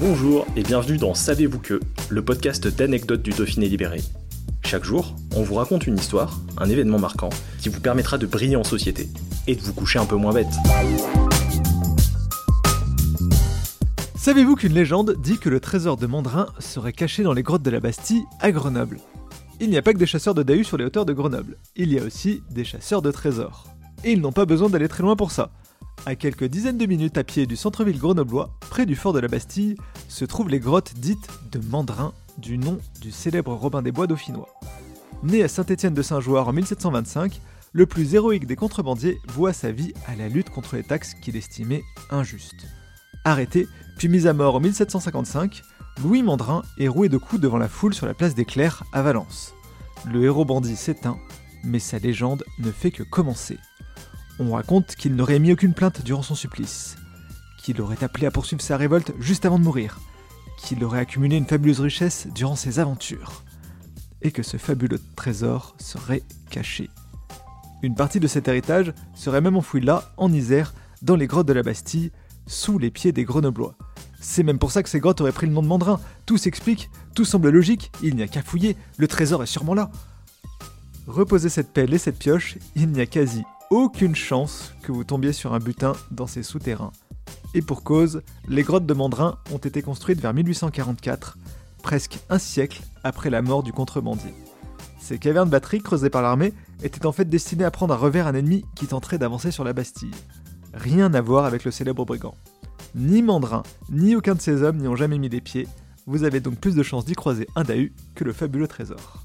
Bonjour et bienvenue dans Savez-vous que, le podcast d'anecdotes du Dauphiné libéré. Chaque jour, on vous raconte une histoire, un événement marquant, qui vous permettra de briller en société et de vous coucher un peu moins bête. Savez-vous qu'une légende dit que le trésor de Mandrin serait caché dans les grottes de la Bastille à Grenoble? Il n'y a pas que des chasseurs de Dahu sur les hauteurs de Grenoble, il y a aussi des chasseurs de trésors. Et ils n'ont pas besoin d'aller très loin pour ça. À quelques dizaines de minutes à pied du centre-ville grenoblois, près du fort de la Bastille, se trouvent les grottes dites de Mandrin, du nom du célèbre Robin des Bois dauphinois. Né à Saint-Étienne de Saint-Jouard en 1725, le plus héroïque des contrebandiers voua sa vie à la lutte contre les taxes qu'il estimait injustes. Arrêté, puis mis à mort en 1755, Louis Mandrin est roué de coups devant la foule sur la place des Clercs à Valence. Le héros bandit s'éteint, mais sa légende ne fait que commencer. On raconte qu'il n'aurait émis aucune plainte durant son supplice, qu'il aurait appelé à poursuivre sa révolte juste avant de mourir, qu'il aurait accumulé une fabuleuse richesse durant ses aventures, et que ce fabuleux trésor serait caché. Une partie de cet héritage serait même enfouie là, en Isère, dans les grottes de la Bastille, sous les pieds des Grenoblois. C'est même pour ça que ces grottes auraient pris le nom de Mandrin. Tout s'explique, tout semble logique, il n'y a qu'à fouiller, le trésor est sûrement là. Reposez cette pelle et cette pioche, il n'y a quasi aucune chance que vous tombiez sur un butin dans ces souterrains. Et pour cause, les grottes de Mandrin ont été construites vers 1844, presque un siècle après la mort du contrebandier. Ces cavernes batteries creusées par l'armée étaient en fait destinées à prendre à revers un ennemi qui tenterait d'avancer sur la Bastille. Rien à voir avec le célèbre brigand. Ni Mandrin, ni aucun de ces hommes n'y ont jamais mis les pieds, vous avez donc plus de chances d'y croiser un Dahu que le fabuleux trésor.